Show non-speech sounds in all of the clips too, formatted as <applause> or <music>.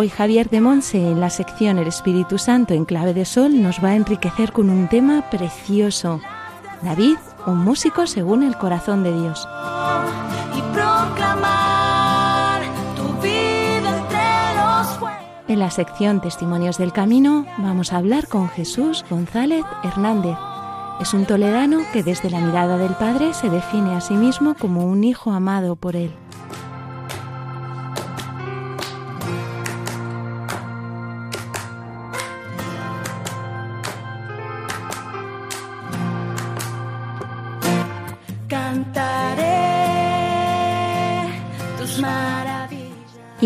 Hoy Javier de Monse en la sección El Espíritu Santo en clave de sol nos va a enriquecer con un tema precioso. David, un músico según el corazón de Dios. y proclamar tu vida entre los pueblos. En la sección Testimonios del Camino vamos a hablar con Jesús González Hernández. Es un toledano que desde la mirada del Padre se define a sí mismo como un hijo amado por él.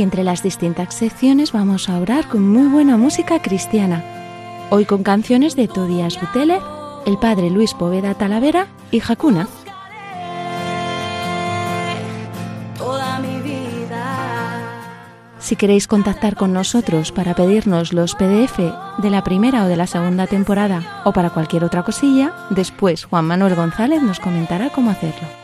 Entre las distintas secciones vamos a orar con muy buena música cristiana. Hoy con canciones de Todías Buteler, el padre Luis Poveda Talavera y Jacuna. Si queréis contactar con nosotros para pedirnos los PDF de la primera o de la segunda temporada o para cualquier otra cosilla, después Juan Manuel González nos comentará cómo hacerlo.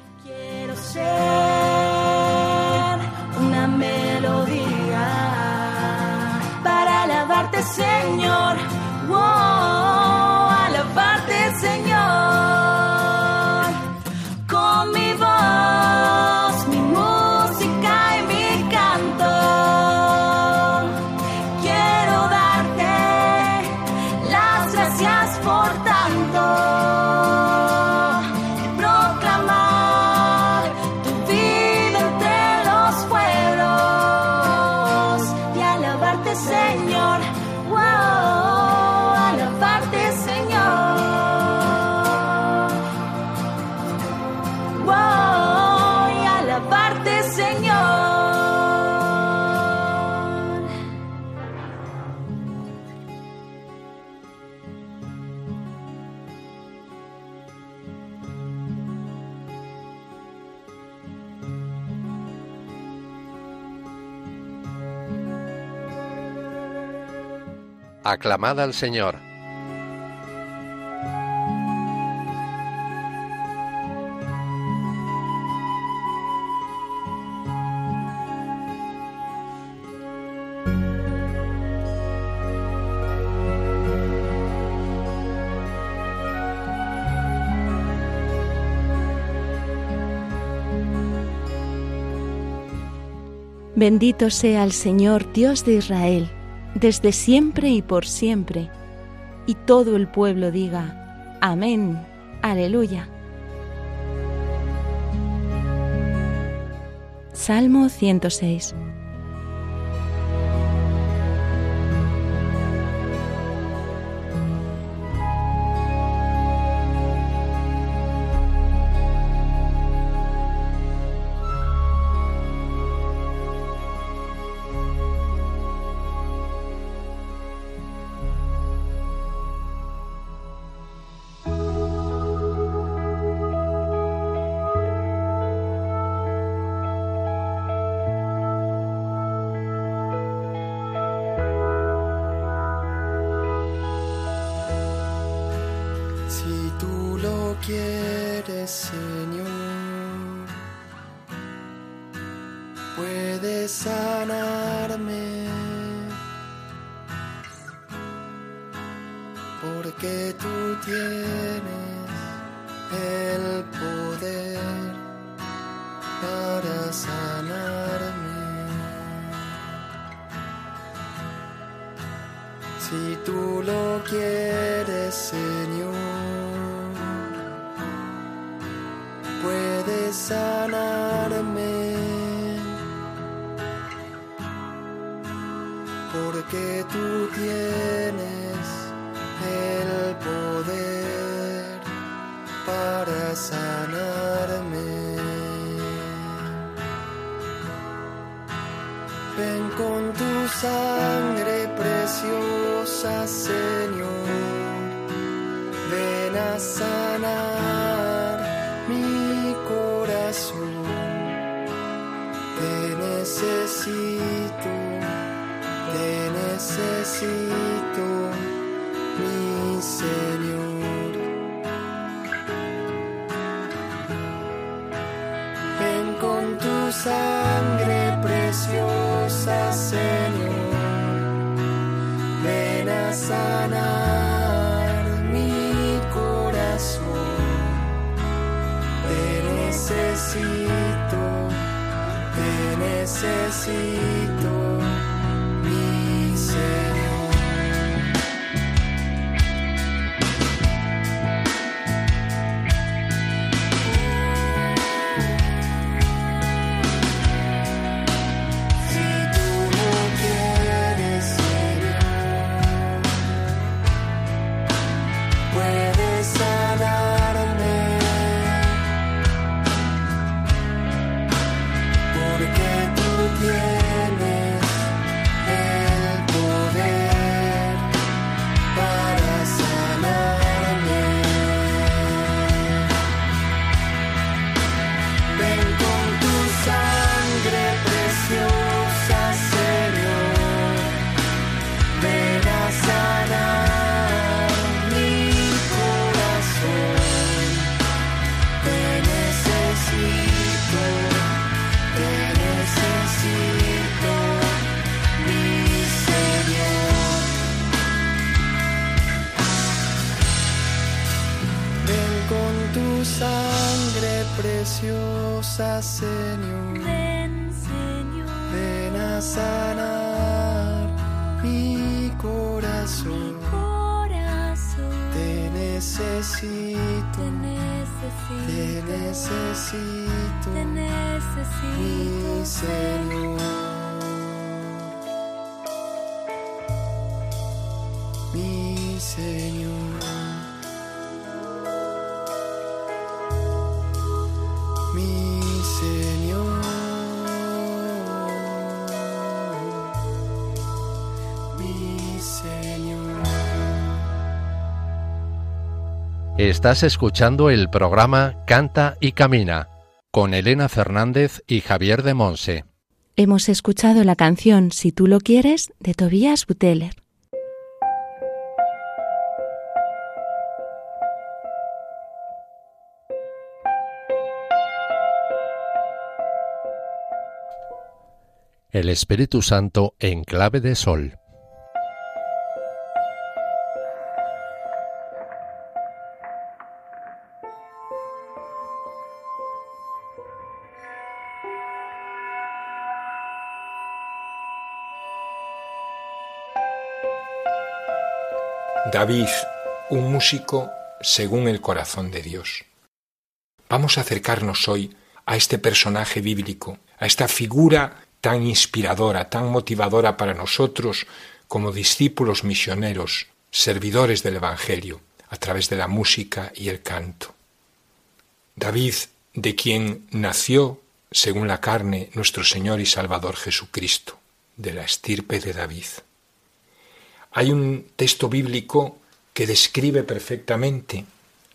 Aclamad al Señor. Bendito sea el Señor Dios de Israel, desde siempre y por siempre. Y todo el pueblo diga, Amén, aleluya. Salmo 106 Señor, puedes sanarme. Porque tú tienes el poder para sanarme. Si tú lo quieres, sangre preciosa, Señor. Ven a sanar mi corazón. Te necesito, te necesito, mi corazón. corazón. Te necesito, Te te necesito, necesito, te mi necesito, Señor. Estás escuchando el programa Canta y Camina con Elena Fernández y Javier de Monse. Hemos escuchado la canción Si tú lo quieres de Tobias Buteler. El Espíritu Santo en clave de sol. David, un músico según el corazón de Dios. Vamos a acercarnos hoy a este personaje bíblico, a esta figura tan inspiradora, tan motivadora para nosotros como discípulos misioneros, servidores del Evangelio, a través de la música y el canto. David, de quien nació, según la carne, nuestro Señor y Salvador Jesucristo, de la estirpe de David. Hay un texto bíblico que describe perfectamente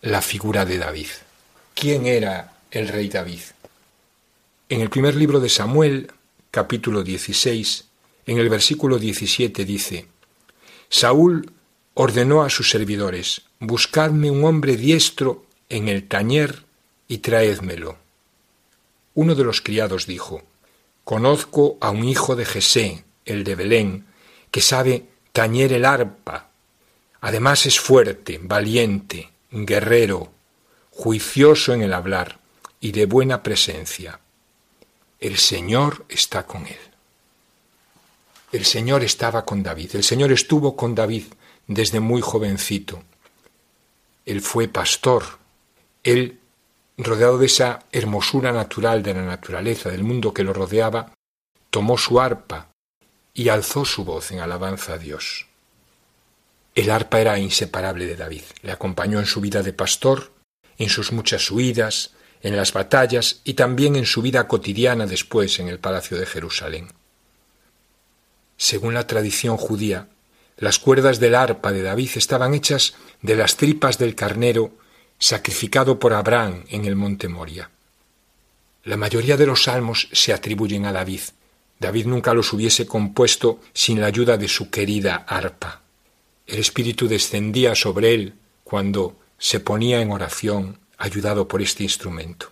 la figura de David. ¿Quién era el rey David? En el primer libro de Samuel, capítulo 16, en el versículo 17 dice, Saúl ordenó a sus servidores, buscadme un hombre diestro en el tañer y traédmelo. Uno de los criados dijo, Conozco a un hijo de Jesé, el de Belén, que sabe tañer el arpa. Además es fuerte, valiente, guerrero, juicioso en el hablar y de buena presencia. El Señor está con él. El Señor estaba con David, el Señor estuvo con David desde muy jovencito. Él fue pastor, él, rodeado de esa hermosura natural de la naturaleza, del mundo que lo rodeaba, tomó su arpa y alzó su voz en alabanza a Dios. El arpa era inseparable de David, le acompañó en su vida de pastor, en sus muchas huidas, en las batallas y también en su vida cotidiana después en el palacio de Jerusalén. Según la tradición judía, las cuerdas del arpa de David estaban hechas de las tripas del carnero sacrificado por Abraham en el monte Moria. La mayoría de los salmos se atribuyen a David. David nunca los hubiese compuesto sin la ayuda de su querida arpa. El Espíritu descendía sobre él cuando se ponía en oración ayudado por este instrumento.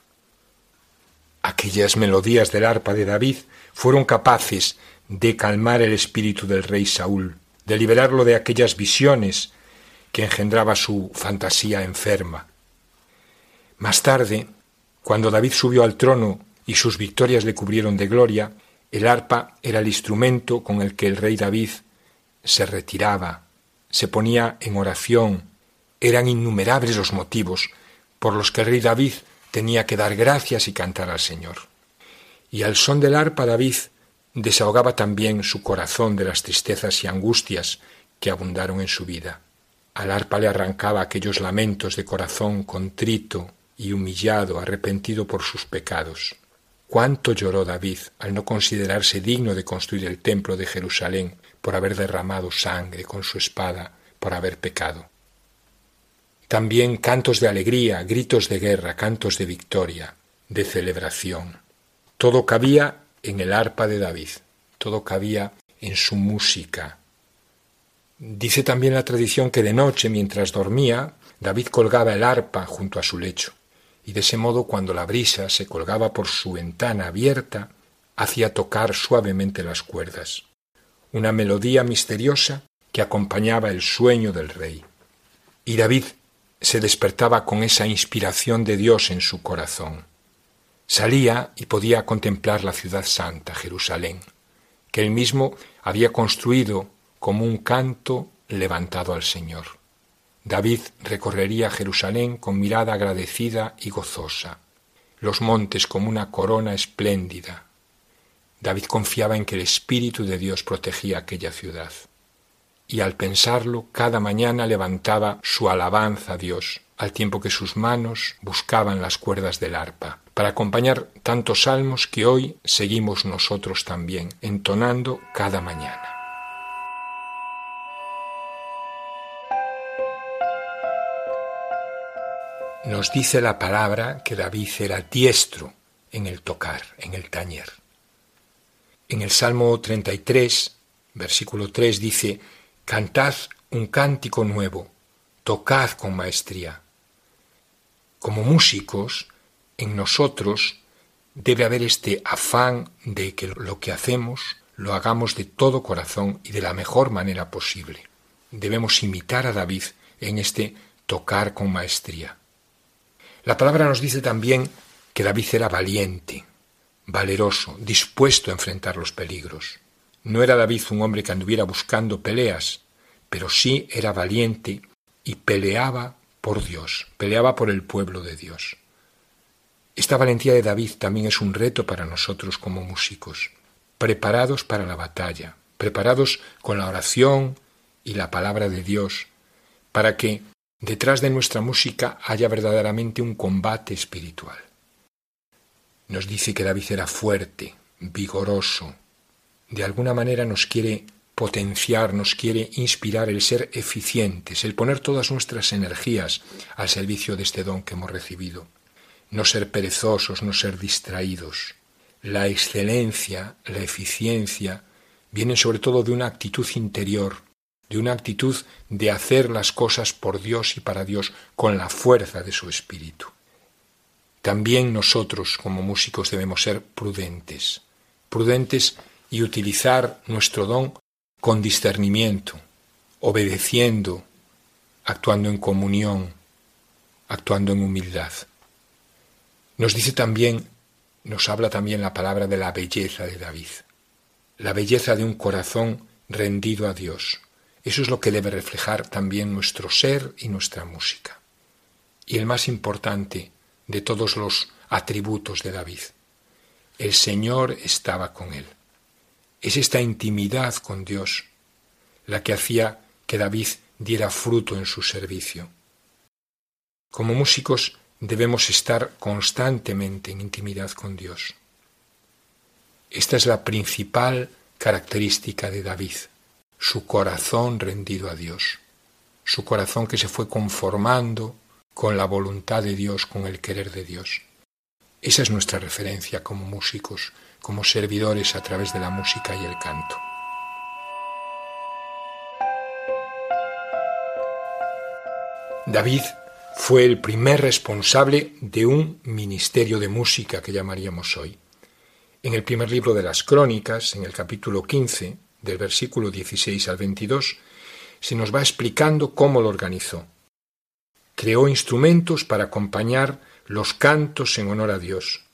Aquellas melodías del arpa de David fueron capaces de calmar el espíritu del rey Saúl, de liberarlo de aquellas visiones que engendraba su fantasía enferma. Más tarde, cuando David subió al trono y sus victorias le cubrieron de gloria, el arpa era el instrumento con el que el rey David se retiraba, se ponía en oración. Eran innumerables los motivos por los que el rey David tenía que dar gracias y cantar al Señor. Y al son del arpa David desahogaba también su corazón de las tristezas y angustias que abundaron en su vida. Al arpa le arrancaba aquellos lamentos de corazón contrito y humillado, arrepentido por sus pecados. Cuánto lloró David al no considerarse digno de construir el templo de Jerusalén por haber derramado sangre con su espada, por haber pecado. También cantos de alegría, gritos de guerra, cantos de victoria, de celebración. Todo cabía en el arpa de David, todo cabía en su música. Dice también la tradición que de noche, mientras dormía, David colgaba el arpa junto a su lecho, y de ese modo cuando la brisa se colgaba por su ventana abierta, hacía tocar suavemente las cuerdas, una melodía misteriosa que acompañaba el sueño del rey. Y David se despertaba con esa inspiración de Dios en su corazón. Salía y podía contemplar la ciudad santa, Jerusalén, que él mismo había construido como un canto levantado al Señor. David recorrería Jerusalén con mirada agradecida y gozosa, los montes como una corona espléndida. David confiaba en que el Espíritu de Dios protegía aquella ciudad y al pensarlo cada mañana levantaba su alabanza a Dios, al tiempo que sus manos buscaban las cuerdas del arpa, para acompañar tantos salmos que hoy seguimos nosotros también, entonando cada mañana. Nos dice la palabra que David era diestro en el tocar, en el tañer. En el Salmo 33, versículo 3 dice, Cantad un cántico nuevo, tocad con maestría. Como músicos, en nosotros debe haber este afán de que lo que hacemos lo hagamos de todo corazón y de la mejor manera posible. Debemos imitar a David en este tocar con maestría. La palabra nos dice también que David era valiente, valeroso, dispuesto a enfrentar los peligros. No era David un hombre que anduviera buscando peleas, pero sí era valiente y peleaba por Dios, peleaba por el pueblo de Dios. Esta valentía de David también es un reto para nosotros como músicos, preparados para la batalla, preparados con la oración y la palabra de Dios, para que detrás de nuestra música haya verdaderamente un combate espiritual. Nos dice que David era fuerte, vigoroso, de alguna manera nos quiere potenciar, nos quiere inspirar el ser eficientes, el poner todas nuestras energías al servicio de este don que hemos recibido. No ser perezosos, no ser distraídos. La excelencia, la eficiencia, vienen sobre todo de una actitud interior, de una actitud de hacer las cosas por Dios y para Dios con la fuerza de su espíritu. También nosotros como músicos debemos ser prudentes, prudentes y utilizar nuestro don con discernimiento, obedeciendo, actuando en comunión, actuando en humildad. Nos dice también, nos habla también la palabra de la belleza de David, la belleza de un corazón rendido a Dios. Eso es lo que debe reflejar también nuestro ser y nuestra música. Y el más importante de todos los atributos de David, el Señor estaba con él. Es esta intimidad con Dios la que hacía que David diera fruto en su servicio. Como músicos debemos estar constantemente en intimidad con Dios. Esta es la principal característica de David, su corazón rendido a Dios, su corazón que se fue conformando con la voluntad de Dios, con el querer de Dios. Esa es nuestra referencia como músicos, como servidores a través de la música y el canto. David fue el primer responsable de un ministerio de música que llamaríamos hoy. En el primer libro de las Crónicas, en el capítulo 15, del versículo 16 al 22, se nos va explicando cómo lo organizó. Creó instrumentos para acompañar los cantos en honor a Dios.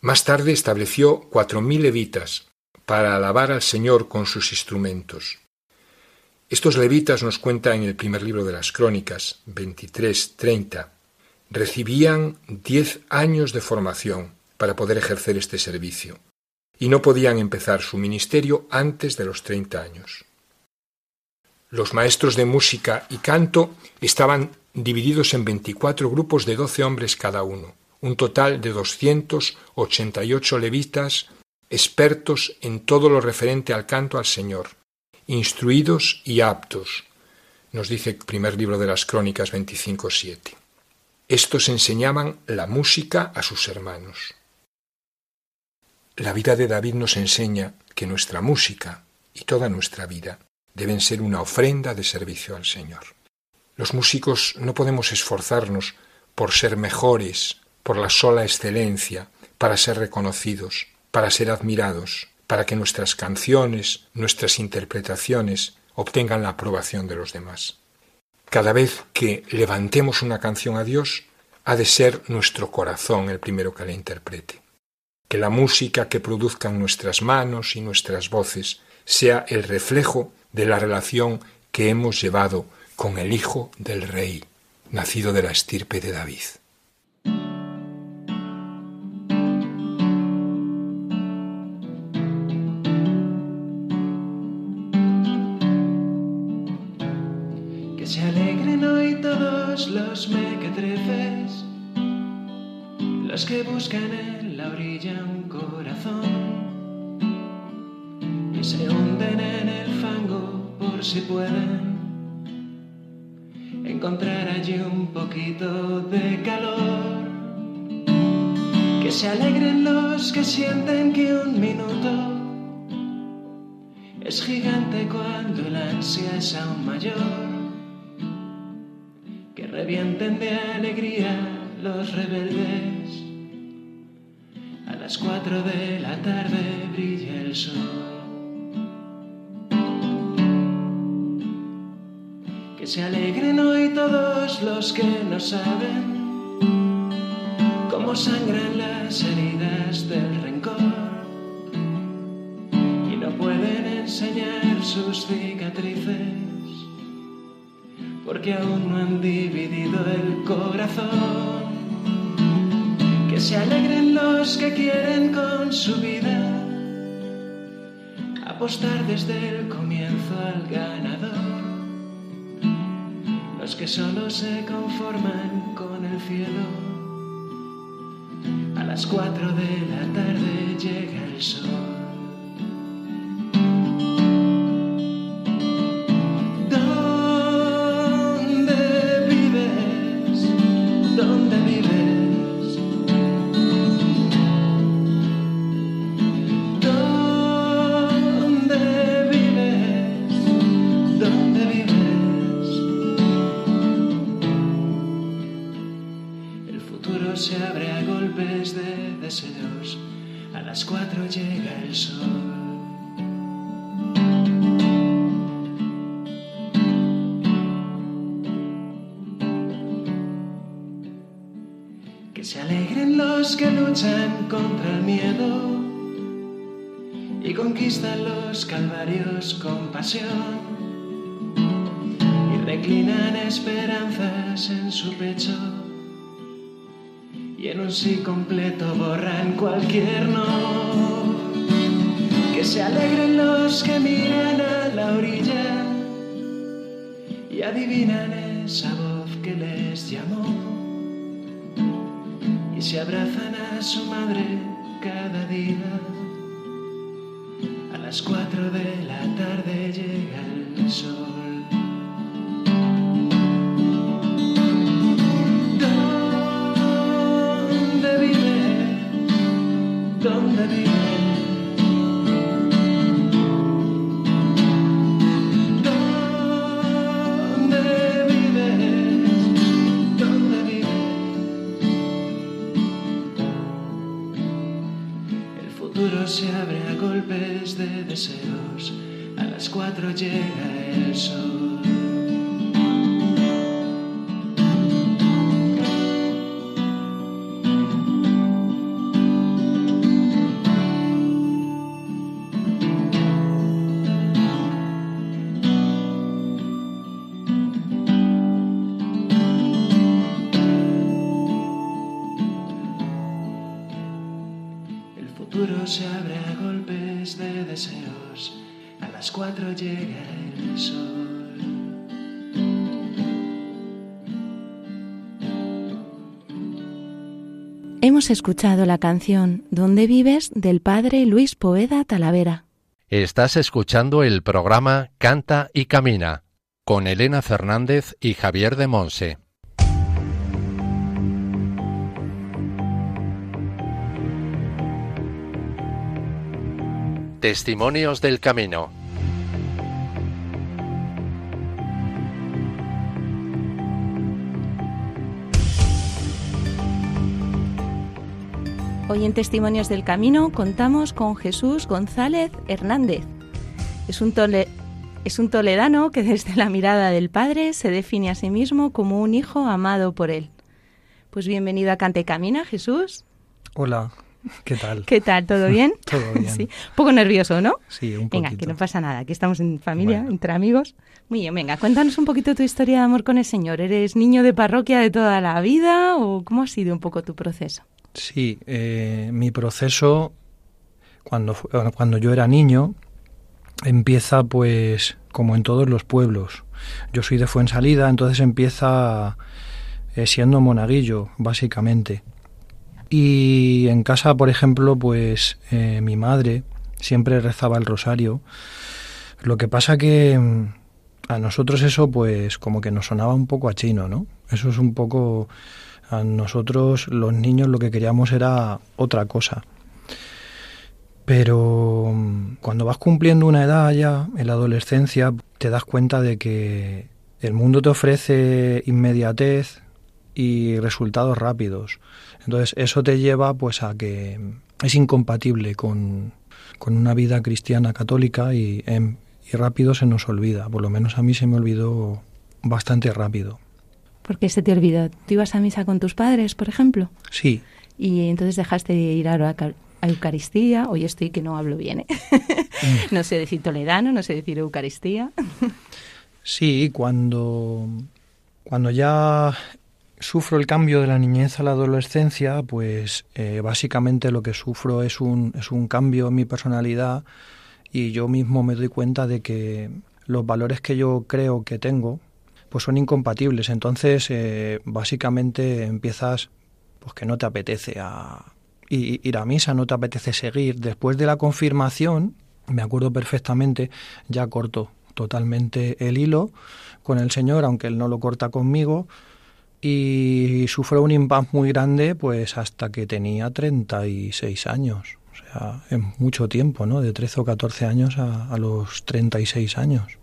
Más tarde estableció cuatro mil levitas para alabar al Señor con sus instrumentos. Estos levitas nos cuenta en el primer libro de las Crónicas, 23-30, recibían diez años de formación para poder ejercer este servicio y no podían empezar su ministerio antes de los treinta años. Los maestros de música y canto estaban divididos en veinticuatro grupos de doce hombres cada uno, un total de doscientos ochenta y ocho levitas expertos en todo lo referente al canto al Señor, instruidos y aptos, nos dice el primer libro de las Crónicas 25.7. Estos enseñaban la música a sus hermanos. La vida de David nos enseña que nuestra música y toda nuestra vida deben ser una ofrenda de servicio al Señor. Los músicos no podemos esforzarnos por ser mejores, por la sola excelencia, para ser reconocidos, para ser admirados, para que nuestras canciones, nuestras interpretaciones obtengan la aprobación de los demás. Cada vez que levantemos una canción a Dios, ha de ser nuestro corazón el primero que la interprete. Que la música que produzcan nuestras manos y nuestras voces sea el reflejo de la relación que hemos llevado con el Hijo del Rey, nacido de la estirpe de David. Si pueden encontrar allí un poquito de calor. Que se alegren los que sienten que un minuto es gigante cuando la ansia es aún mayor. Que revienten de alegría los rebeldes. A las cuatro de la tarde brilla el sol. Que se alegren hoy todos los que no saben cómo sangran las heridas del rencor y no pueden enseñar sus cicatrices porque aún no han dividido el corazón. Que se alegren los que quieren con su vida apostar desde el comienzo al ganador los que solo se conforman con el cielo. A las cuatro de la tarde llega el sol. Y reclinan esperanzas en su pecho y en un sí completo borran cualquier no. Que se alegren los que miran a la orilla y adivinan esa voz que les llamó y se abrazan a su madre cada día. Las cuatro de la tarde llega el sol. Hemos escuchado la canción ¿Dónde vives? del padre Luis Poeda Talavera. Estás escuchando el programa Canta y Camina con Elena Fernández y Javier de Monse. Testimonios del Camino. Hoy en Testimonios del Camino contamos con Jesús González Hernández. Es un, tole- es un toledano que desde la mirada del Padre se define a sí mismo como un hijo amado por él. Pues bienvenido a Cante y Camina, Jesús. Hola, ¿qué tal? ¿Qué tal? ¿Todo bien? <laughs> Todo bien. Sí. Un poco nervioso, ¿no? Sí, un Venga, poquito. que no pasa nada. Aquí estamos en familia, Bueno. entre amigos. Muy bien, venga, cuéntanos un poquito tu historia de amor con el Señor. ¿Eres niño de parroquia de toda la vida o cómo ha sido un poco tu proceso? Sí, eh, mi proceso cuando, cuando yo era niño empieza pues como en todos los pueblos. Yo soy de Fuensalida, entonces empieza eh, siendo monaguillo, básicamente. Y en casa, por ejemplo, pues eh, mi madre siempre rezaba el rosario. Lo que pasa que mm, a nosotros eso pues como que nos sonaba un poco a chino, ¿no? Eso es un poco a nosotros los niños lo que queríamos era otra cosa. Pero mm, cuando vas cumpliendo una edad ya, en la adolescencia, te das cuenta de que el mundo te ofrece inmediatez y resultados rápidos. Entonces eso te lleva pues a que es incompatible con, con una vida cristiana católica y, em, y rápido se nos olvida. Por lo menos a mí se me olvidó bastante rápido. ¿Por qué se te olvidó? ¿Tú ibas a misa con tus padres, por ejemplo? Sí, Y entonces dejaste de ir a, la a Eucaristía. Hoy estoy que no hablo bien. ¿eh? <laughs> no sé decir toledano, no sé decir Eucaristía. Sí, cuando, cuando ya sufro el cambio de la niñez a la adolescencia, pues eh, básicamente lo que sufro es un, es un cambio en mi personalidad y yo mismo me doy cuenta de que los valores que yo creo que tengo pues son incompatibles. Entonces, eh, básicamente empiezas pues que no te apetece a ir a misa, no te apetece seguir. Después de la confirmación, me acuerdo perfectamente, ya corto totalmente el hilo con el Señor, aunque Él no lo corta conmigo, y sufro un impasse muy grande pues hasta que tenía 36 años. O sea, es mucho tiempo, ¿no? De 13 o 14 años a, a los 36 años.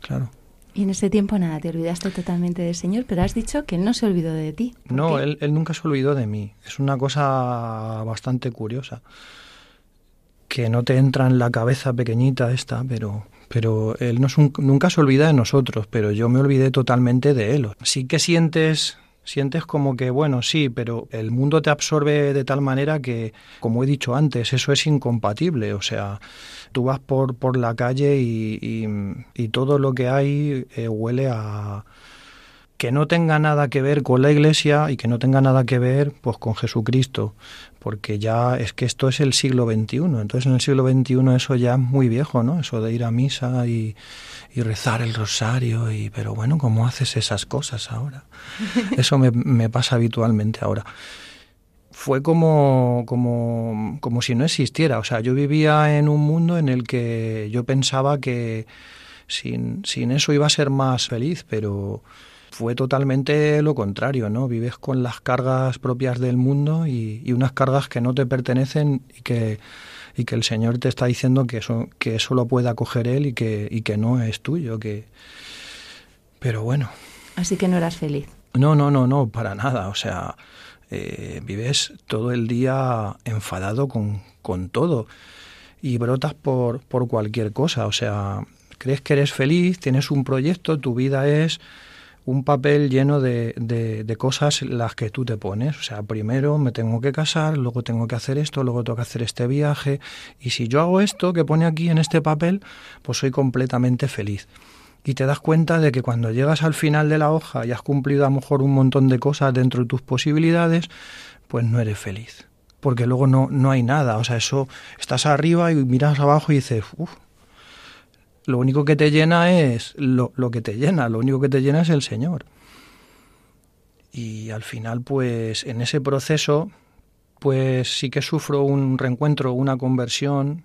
Claro. Y en ese tiempo nada, te olvidaste totalmente del Señor, pero has dicho que Él no se olvidó de ti. ¿Por No, él, él nunca se olvidó de mí. Es una cosa bastante curiosa. Que no te entra en la cabeza pequeñita esta, pero, pero él no es un- nunca se olvida de nosotros, pero yo me olvidé totalmente de él. Sí que sientes, sientes como que, bueno, sí, pero el mundo te absorbe de tal manera que, como he dicho antes, eso es incompatible. O sea, tú vas por, por la calle y, y- y todo lo que hay eh, huele a, que no tenga nada que ver con la iglesia y que no tenga nada que ver pues con Jesucristo, porque ya es que esto es el siglo XXI, entonces en el siglo XXI eso ya es muy viejo, ¿no? Eso de ir a misa y, y rezar el rosario, y pero bueno, ¿cómo haces esas cosas ahora? <laughs> Eso me, me pasa habitualmente ahora. Fue como, como, como si no existiera, o sea, yo vivía en un mundo en el que yo pensaba que sin, sin eso iba a ser más feliz, pero fue totalmente lo contrario, ¿no? Vives con las cargas propias del mundo y, y unas cargas que no te pertenecen y que, y que el Señor te está diciendo que eso, que eso lo puede acoger Él y que, y que no es tuyo, que... Pero bueno, Así que no eras feliz. no, no, no, no, para nada. O sea, eh, vives todo el día enfadado con, con todo y brotas por, por cualquier cosa. O sea, crees que eres feliz, tienes un proyecto, tu vida es un papel lleno de, de, de cosas las que tú te pones. O sea, primero me tengo que casar, luego tengo que hacer esto, luego tengo que hacer este viaje. Y si yo hago esto que pone aquí en este papel, pues soy completamente feliz y te das cuenta de que cuando llegas al final de la hoja y has cumplido a lo mejor un montón de cosas dentro de tus posibilidades, pues no eres feliz. Porque luego no, no hay nada. O sea, eso estás arriba y miras abajo y dices, uff, lo único que te llena es lo, lo que te llena, lo único que te llena es el Señor. Y al final, pues en ese proceso, pues sí que sufro un reencuentro, una conversión,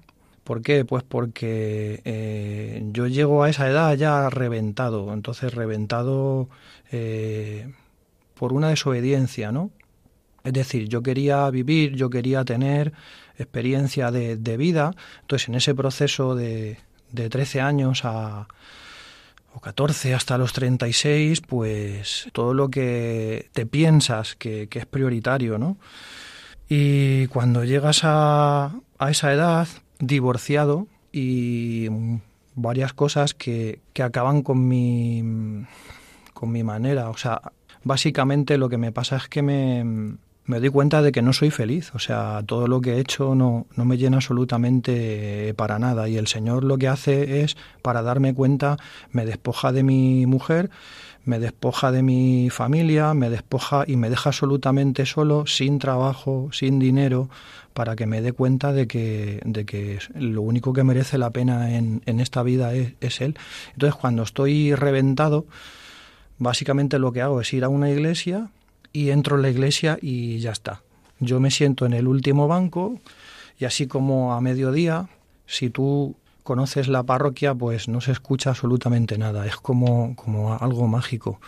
¿Por qué? Pues porque eh, yo llego a esa edad ya reventado, entonces reventado eh, por una desobediencia, ¿no? Es decir, yo quería vivir, yo quería tener experiencia de, de vida, entonces en ese proceso de, de 13 años a, o 14 hasta los 36, pues todo lo que te piensas que, que es prioritario, ¿no? Y cuando llegas a, a esa edad, divorciado y varias cosas que, que acaban con mi, con mi manera. O sea, básicamente lo que me pasa es que me, me doy cuenta de que no soy feliz. O sea, todo lo que he hecho no, no me llena absolutamente para nada. Y el Señor lo que hace es, para darme cuenta, me despoja de mi mujer, me despoja de mi familia, me despoja y me deja absolutamente solo, sin trabajo, sin dinero, para que me dé cuenta de que, de que lo único que merece la pena en, en esta vida es, es, Él. Entonces, cuando estoy reventado, básicamente lo que hago es ir a una iglesia y entro en la iglesia y ya está. Yo me siento en el último banco y así como a mediodía, si tú conoces la parroquia, pues no se escucha absolutamente nada, es como, como algo mágico.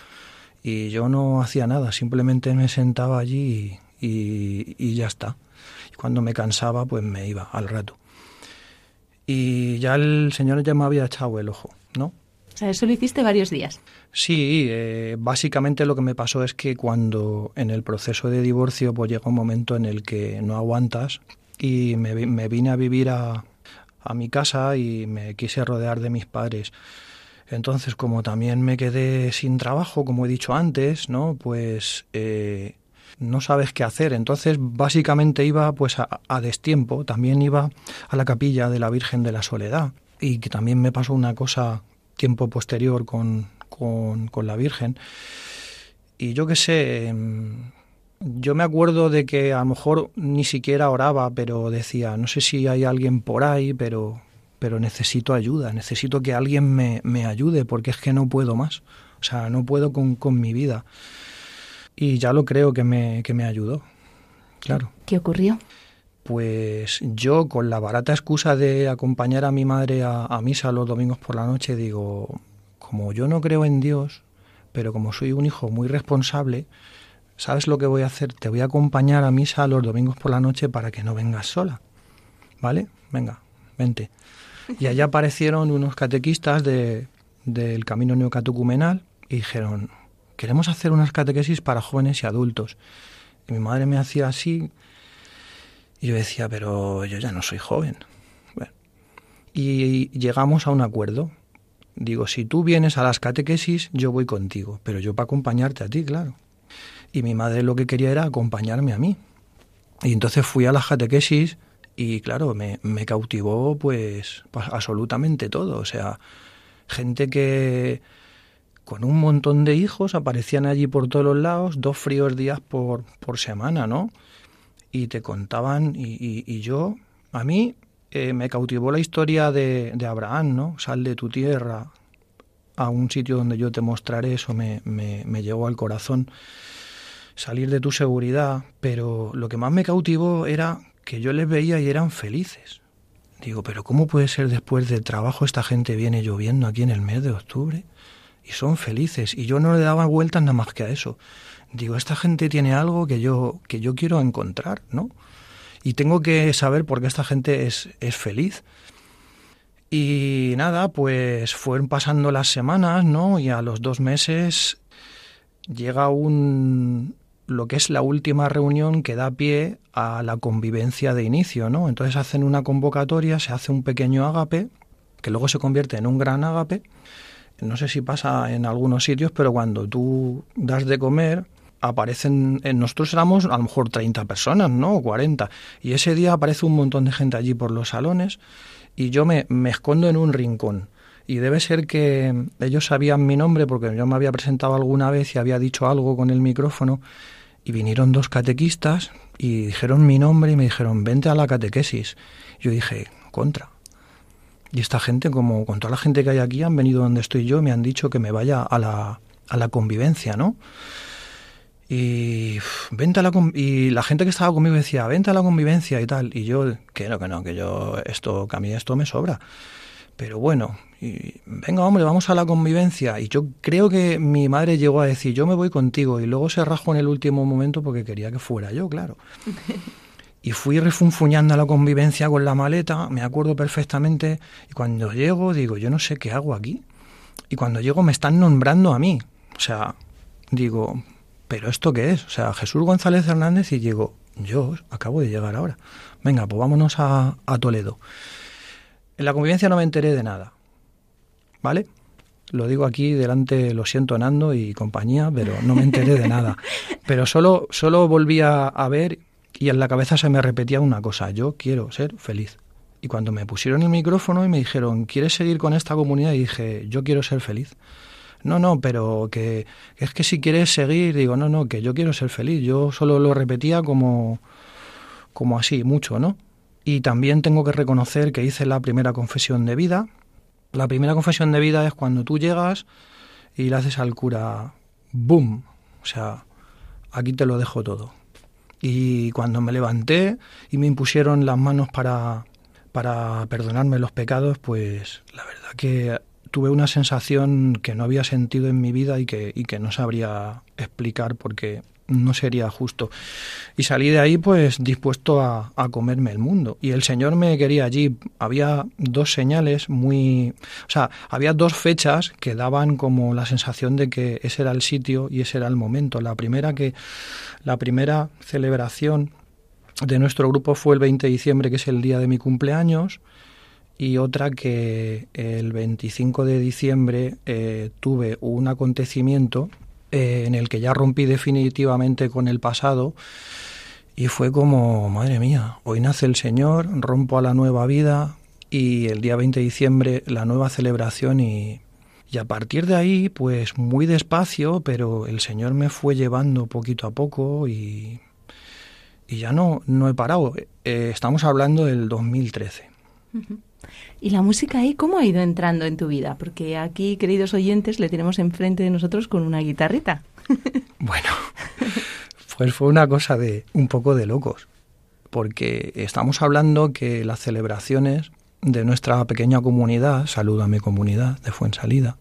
Y yo no hacía nada, simplemente me sentaba allí y, y, ya está. Y cuando me cansaba, pues me iba al rato. Y ya el Señor ya me había echado el ojo, ¿no? Sea, eso lo hiciste varios días. Sí, eh, básicamente lo que me pasó es que cuando en el proceso de divorcio pues llega un momento en el que no aguantas y me, vine a vivir a, a mi casa y me quise rodear de mis padres. Entonces, como también me quedé sin trabajo, como he dicho antes, ¿no? Pues eh, no sabes qué hacer. Entonces, básicamente iba pues a, a, destiempo. También iba a la capilla de la Virgen de la Soledad. Y que también me pasó una cosa tiempo posterior con, con, con la Virgen. Y yo qué sé, yo me acuerdo de que a lo mejor ni siquiera oraba, pero decía, no sé si hay alguien por ahí, pero, pero necesito ayuda, necesito que alguien me, me ayude, porque es que no puedo más. O sea, no puedo con, con mi vida. Y ya lo creo que me, que me ayudó. Claro. ¿Qué ocurrió? Pues yo, con la barata excusa de acompañar a mi madre a, misa los domingos por la noche, digo, como yo no creo en Dios, pero como soy un hijo muy responsable, ¿sabes lo que voy a hacer? Te voy a acompañar a misa los domingos por la noche para que no vengas sola. ¿Vale? Venga, vente. Y allá aparecieron unos catequistas de, del camino neocatucumenal y dijeron, queremos hacer unas catequesis para jóvenes y adultos. Y mi madre me hacía así y yo decía, pero yo ya no soy joven. Bueno, y llegamos a un acuerdo. Digo, si tú vienes a las catequesis, yo voy contigo, pero yo para acompañarte a ti, claro. Y mi madre lo que quería era acompañarme a mí. Y entonces fui a las catequesis y claro, me, me cautivó pues, pues absolutamente todo. O sea, gente que con un montón de hijos aparecían allí por todos los lados, dos fríos días por, por semana, ¿no? Y te contaban, y, y, yo, a mí eh, me cautivó la historia de, de, Abraham, ¿no? Sal de tu tierra a un sitio donde yo te mostraré, eso me, me, me llegó al corazón. Salir de tu seguridad, pero lo que más me cautivó era que yo les veía y eran felices. Digo, pero ¿cómo puede ser después del trabajo esta gente viene lloviendo aquí en el mes de octubre? Y son felices. Y yo no le daba vueltas nada más que a eso. Digo, esta gente tiene algo que yo, que yo quiero encontrar, ¿no? Y tengo que saber por qué esta gente es, es feliz. Y nada, pues fueron pasando las semanas, ¿no? Y a los dos meses llega un, lo que es la última reunión que da pie a la convivencia de inicio, ¿no? Entonces hacen una convocatoria, se hace un pequeño ágape, que luego se convierte en un gran ágape. No sé si pasa en algunos sitios, pero cuando tú das de comer, aparecen, en nosotros éramos a lo mejor 30 personas, ¿no? O 40. Y ese día aparece un montón de gente allí por los salones y yo me, me escondo en un rincón. Y debe ser que ellos sabían mi nombre porque yo me había presentado alguna vez y había dicho algo con el micrófono y vinieron dos catequistas y dijeron mi nombre y me dijeron, vente a la catequesis. Yo dije, contra. Y esta gente, como con toda la gente que hay aquí, han venido donde estoy yo, me han dicho que me vaya a la, a la convivencia, ¿no? Y, vente a la, y la gente que estaba conmigo decía, vente a la convivencia y tal. Y yo, que no, que no, que yo, esto, que a mí esto me sobra. Pero bueno, y, venga hombre, vamos a la convivencia. Y yo creo que mi madre llegó a decir, yo me voy contigo. Y luego se rajó en el último momento porque quería que fuera yo, claro. <laughs> Y fui refunfuñando a la convivencia con la maleta, me acuerdo perfectamente. Y cuando llego, digo, yo no sé qué hago aquí. Y cuando llego me están nombrando a mí. O sea, digo, ¿pero esto qué es? O sea, Jesús González Hernández y digo, yo acabo de llegar ahora. Venga, pues vámonos a, a Toledo. En la convivencia no me enteré de nada. ¿Vale? Lo digo aquí delante, lo siento Nando y compañía, pero no me enteré de nada. <laughs> Pero solo, solo volví a, a ver y en la cabeza se me repetía una cosa, yo quiero ser feliz. Y cuando me pusieron el micrófono y me dijeron, ¿quieres seguir con esta comunidad? Y dije, yo quiero ser feliz. No, no, pero que es que si quieres seguir, digo, no, no, que yo quiero ser feliz. Yo solo lo repetía como, como así, mucho, ¿no? Y también tengo que reconocer que hice la primera confesión de vida. La primera confesión de vida es cuando tú llegas y le haces al cura, ¡boom! O sea, aquí te lo dejo todo. Y cuando me levanté y me impusieron las manos para, para perdonarme los pecados, pues la verdad que tuve una sensación que no había sentido en mi vida y que, y que no sabría explicar porque no sería justo. Y salí de ahí pues dispuesto a, a, comerme el mundo. Y el Señor me quería allí. Había dos señales muy... O sea, había dos fechas que daban como la sensación de que ese era el sitio y ese era el momento. La primera que... La primera celebración de nuestro grupo fue el 20 de diciembre, que es el día de mi cumpleaños, y otra que el 25 de diciembre eh, tuve un acontecimiento eh, en el que ya rompí definitivamente con el pasado y fue como, madre mía, hoy nace el Señor, rompo a la nueva vida y el día 20 de diciembre la nueva celebración y, y a partir de ahí, pues muy despacio, pero el Señor me fue llevando poquito a poco y, y ya no, no he parado. Eh, estamos hablando del 2013. Uh -huh. ¿Y la música ahí cómo ha ido entrando en tu vida? Porque aquí, queridos oyentes, le tenemos enfrente de nosotros con una guitarrita. <laughs> bueno, pues fue una cosa de un poco de locos, porque estamos hablando que las celebraciones de nuestra pequeña comunidad, saludo a mi comunidad de Fuensalida,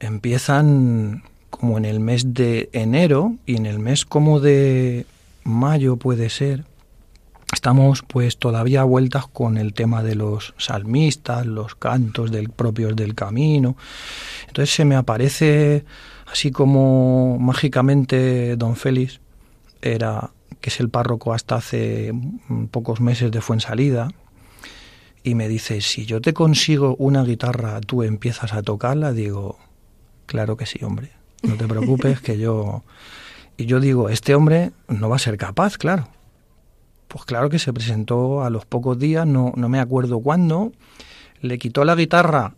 empiezan como en el mes de enero y en el mes como de mayo puede ser, estamos pues todavía a vueltas con el tema de los salmistas, los cantos del propios del camino. Entonces se me aparece así como mágicamente don Félix era que es el párroco hasta hace pocos meses de Fuensalida y me dice, "Si yo te consigo una guitarra, tú empiezas a tocarla." Digo, "Claro que sí, hombre. No te preocupes que yo y yo digo, este hombre no va a ser capaz, claro. Pues claro que se presentó a los pocos días, no, no me acuerdo cuándo, le quitó la guitarra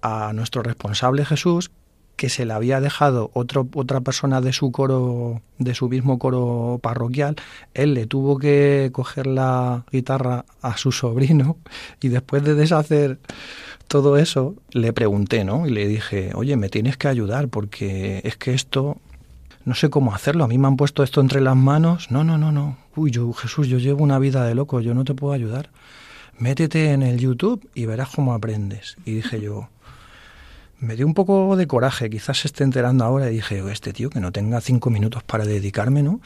a nuestro responsable Jesús, que se la había dejado otro, otra persona de su coro, de su mismo coro parroquial, él le tuvo que coger la guitarra a su sobrino y después de deshacer todo eso, le pregunté, ¿no? Y le dije, oye, me tienes que ayudar porque es que esto no sé cómo hacerlo, a mí me han puesto esto entre las manos. No, no, no, no. Uy, yo, Jesús, yo llevo una vida de loco, yo no te puedo ayudar. Métete en el YouTube y verás cómo aprendes. Y dije yo, me dio un poco de coraje, quizás se esté enterando ahora, y dije, este tío que no tenga cinco minutos para dedicarme, ¿no?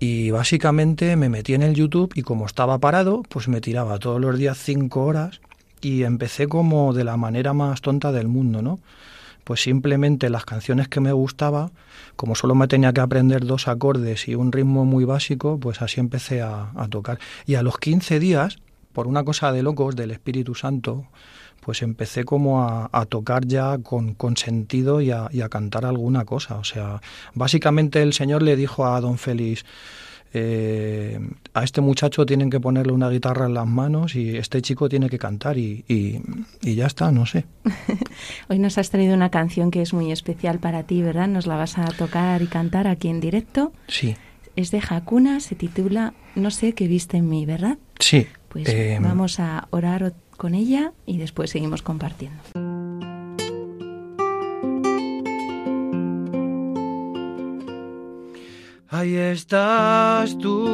Y básicamente me metí en el YouTube y como estaba parado, pues me tiraba todos los días cinco horas y empecé como de la manera más tonta del mundo, ¿no? Pues simplemente las canciones que me gustaba, como solo me tenía que aprender dos acordes y un ritmo muy básico, pues así empecé a, a tocar. Y a los 15 días, por una cosa de locos del Espíritu Santo, pues empecé como a, a tocar ya con, con sentido y a, y a, cantar alguna cosa. O sea, básicamente el Señor le dijo a don Félix, eh, a este muchacho tienen que ponerle una guitarra en las manos y este chico tiene que cantar y, y, y ya está, no sé. <laughs> Hoy nos has traído una canción que es muy especial para ti, ¿verdad? Nos la vas a tocar y cantar aquí en directo. Sí. Es de Hakuna, se titula No sé qué viste en mí, ¿verdad? Sí. Pues eh, vamos a orar con ella y después seguimos compartiendo. Ahí estás tú,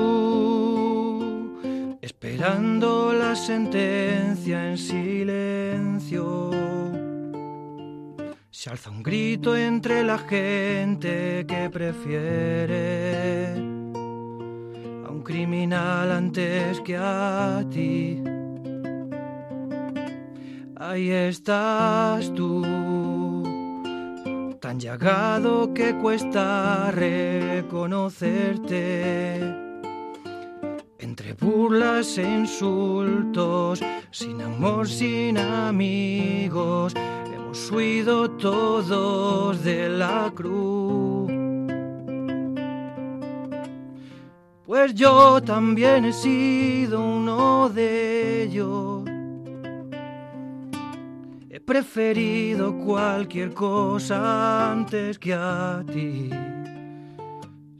esperando la sentencia en silencio. Se alza un grito entre la gente que prefiere a un criminal antes que a ti. Ahí estás tú tan llagado que cuesta reconocerte. Entre burlas e insultos, sin amor, sin amigos, hemos huido todos de la cruz. Pues yo también he sido uno de ellos preferido cualquier cosa antes que a ti.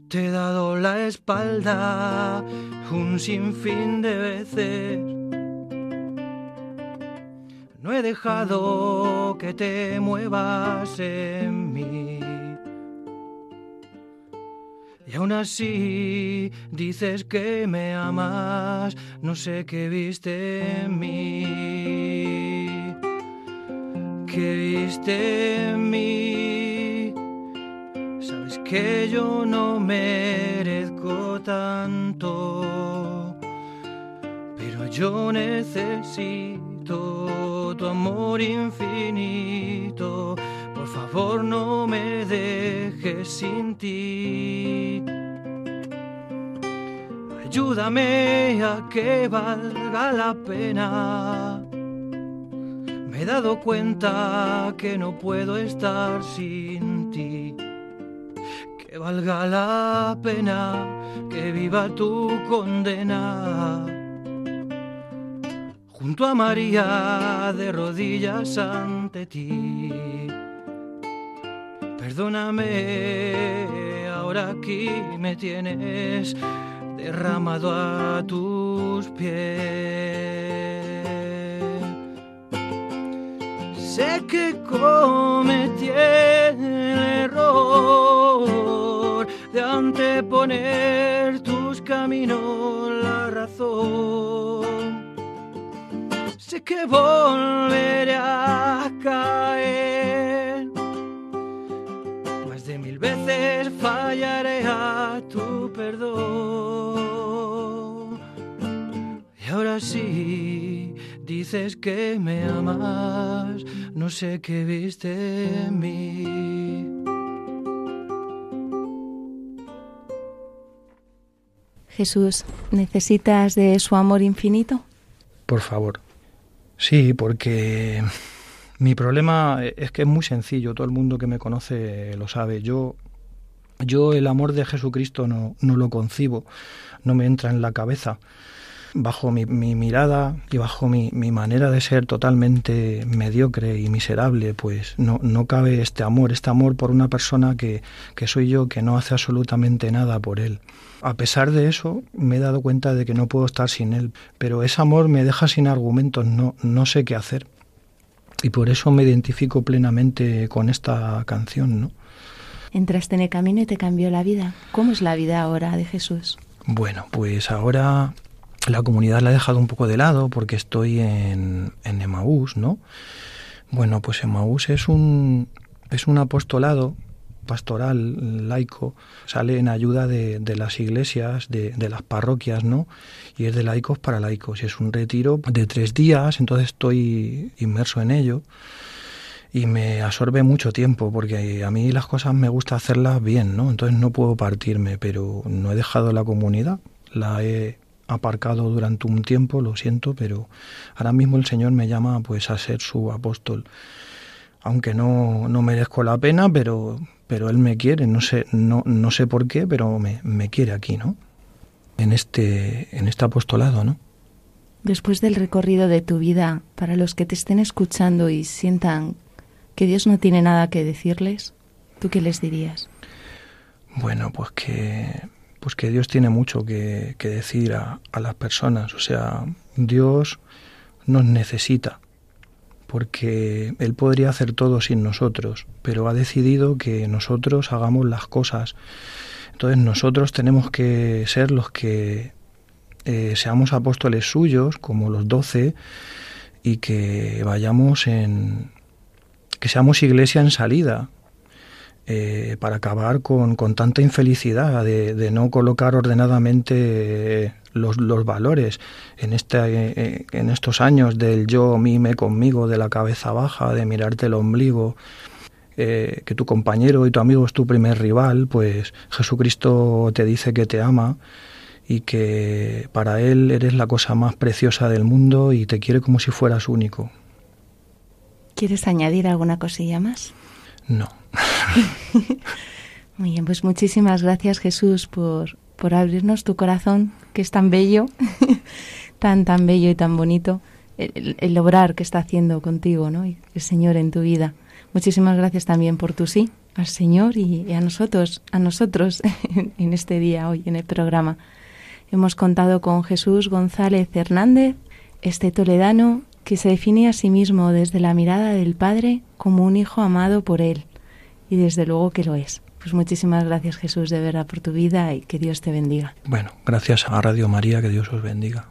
Te he dado la espalda un sinfín de veces. No he dejado que te muevas en mí. Y aún así dices que me amas, no sé qué viste en mí que viste en mí. Sabes que yo no merezco tanto, pero yo necesito tu amor infinito. Por favor, no me dejes sin ti. Ayúdame a que valga la pena me he dado cuenta que no puedo estar sin ti. Que valga la pena que viva tu condena. Junto a María de rodillas ante ti. Perdóname, ahora aquí me tienes derramado a tus pies. Sé que cometí el error de anteponer tus caminos la razón. Sé que volveré a caer, más de mil veces fallaré a tu perdón. Dices que me amas, no sé qué viste en mí. Jesús, ¿necesitas de su amor infinito? Por favor. Sí, porque mi problema es que es muy sencillo, todo el mundo que me conoce lo sabe. Yo, yo el amor de Jesucristo no, no lo concibo, no me entra en la cabeza bajo mi, mirada y bajo mi, manera de ser totalmente mediocre y miserable, pues no, no cabe este amor, este amor por una persona que, que soy yo, que no hace absolutamente nada por él. A pesar de eso, me he dado cuenta de que no puedo estar sin él, pero ese amor me deja sin argumentos, no, no sé qué hacer. Y por eso me identifico plenamente con esta canción, ¿no? Entraste en el camino y te cambió la vida. ¿Cómo es la vida ahora de Jesús? Bueno, pues ahora la comunidad la he dejado un poco de lado porque estoy en, en Emaús, ¿no? Bueno, pues Emaús es un, es un apostolado pastoral laico, sale en ayuda de, de las iglesias, de, de, las parroquias, ¿no? Y es de laicos para laicos. Y es un retiro de tres días, entonces estoy inmerso en ello. Y me absorbe mucho tiempo, porque a mí las cosas me gusta hacerlas bien, ¿no? Entonces no puedo partirme, pero no he dejado la comunidad, la he aparcado durante un tiempo, lo siento, pero ahora mismo el Señor me llama pues a ser su apóstol. Aunque no, no merezco la pena, pero, pero Él me quiere, no sé, no, no sé por qué, pero me, me quiere aquí, ¿no? En este, en este apostolado, ¿no? Después del recorrido de tu vida, para los que te estén escuchando y sientan que Dios no tiene nada que decirles, ¿tú qué les dirías? Bueno, pues que pues que Dios tiene mucho que, decir a, las personas. O sea, Dios nos necesita, porque Él podría hacer todo sin nosotros, pero ha decidido que nosotros hagamos las cosas. Entonces nosotros tenemos que ser los que eh, seamos apóstoles suyos, como los doce, y que vayamos en... que seamos iglesia en salida, eh, para acabar con, con tanta infelicidad de, no colocar ordenadamente los, los valores en, este, eh, en estos años del yo, mime conmigo, de la cabeza baja, de mirarte el ombligo. Eh, que tu compañero y tu amigo es tu primer rival, pues Jesucristo te dice que te ama y que para Él eres la cosa más preciosa del mundo y te quiere como si fueras único. ¿Quieres añadir alguna cosilla más? No. <laughs> Muy bien, pues muchísimas gracias Jesús por, por abrirnos tu corazón, que es tan bello, <laughs> tan, tan bello y tan bonito, el, el, lograr que está haciendo contigo, ¿no? El Señor en tu vida. Muchísimas gracias también por tu sí al Señor y a nosotros, a nosotros <laughs> en este día, hoy en el programa. Hemos contado con Jesús González Hernández, este toledano que se define a sí mismo desde la mirada del Padre como un hijo amado por Él y desde luego que lo es. Pues muchísimas gracias Jesús de verdad por tu vida y que Dios te bendiga. Bueno, gracias a Radio María, que Dios os bendiga.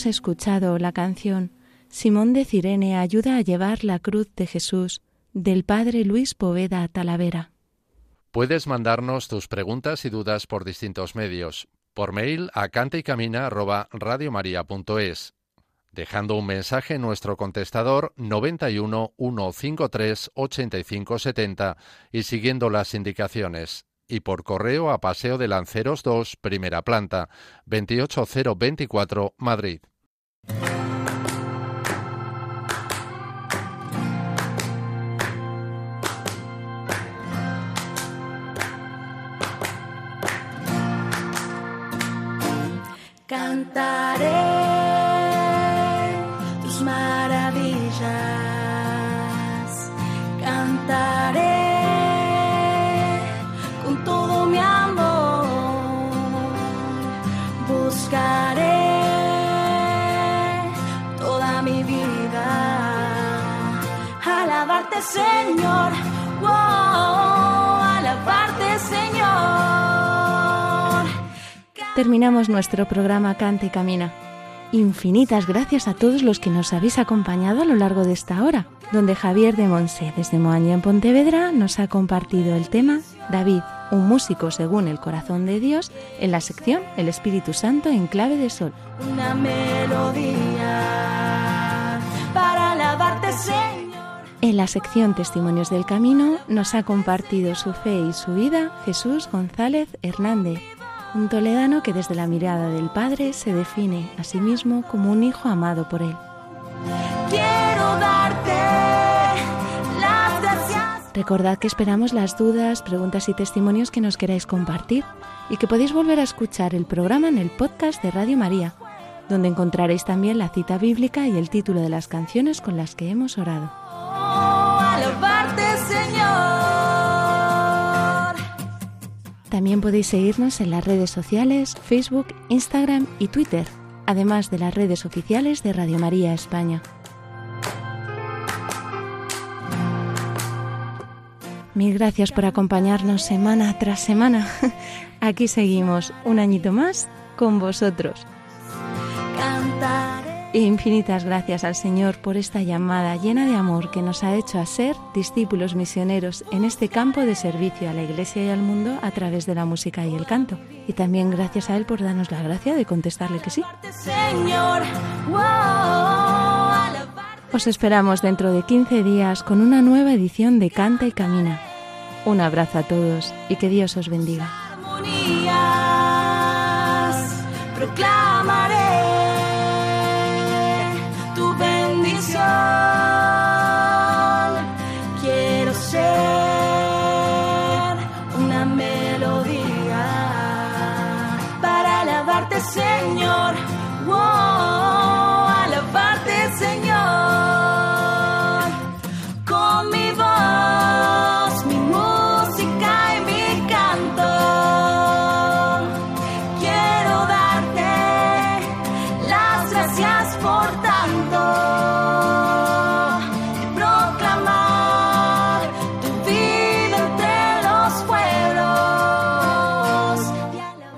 Hemos escuchado la canción Simón de Cirene ayuda a llevar la cruz de Jesús del padre Luis Poveda Talavera. Puedes mandarnos tus preguntas y dudas por distintos medios. Por mail a cantaycamina@radiomaria.es, dejando un mensaje en nuestro contestador 91 153 85 70 y siguiendo las indicaciones. Y por correo a Paseo de Lanceros 2, primera planta, 28024, Madrid. Cantaré tus maravillas, Señor, wow, alabarte Señor. Terminamos nuestro programa Canta y Camina. Infinitas gracias a todos los que nos habéis acompañado a lo largo de esta hora, donde Javier de Monse, desde Moaña en Pontevedra, nos ha compartido el tema David, un músico según el corazón de Dios, en la sección El Espíritu Santo en clave de sol. una melodía para alabarte, Señor. En la sección Testimonios del Camino nos ha compartido su fe y su vida Jesús González Hernández, un toledano que desde la mirada del Padre se define a sí mismo como un hijo amado por él. Quiero darte las gracias. Recordad que esperamos las dudas, preguntas y testimonios que nos queráis compartir y que podéis volver a escuchar el programa en el podcast de Radio María, donde encontraréis también la cita bíblica y el título de las canciones con las que hemos orado. También podéis seguirnos en las redes sociales, Facebook, Instagram y Twitter, además de las redes oficiales de Radio María España. Mil gracias por acompañarnos semana tras semana. <laughs> Aquí seguimos un añito más con vosotros. Infinitas gracias al Señor por esta llamada llena de amor que nos ha hecho a ser discípulos misioneros en este campo de servicio a la Iglesia y al mundo a través de la música y el canto. Y también gracias a Él por darnos la gracia de contestarle que sí. Os esperamos dentro de 15 días con una nueva edición de Canta y Camina. Un abrazo a todos y que Dios os bendiga.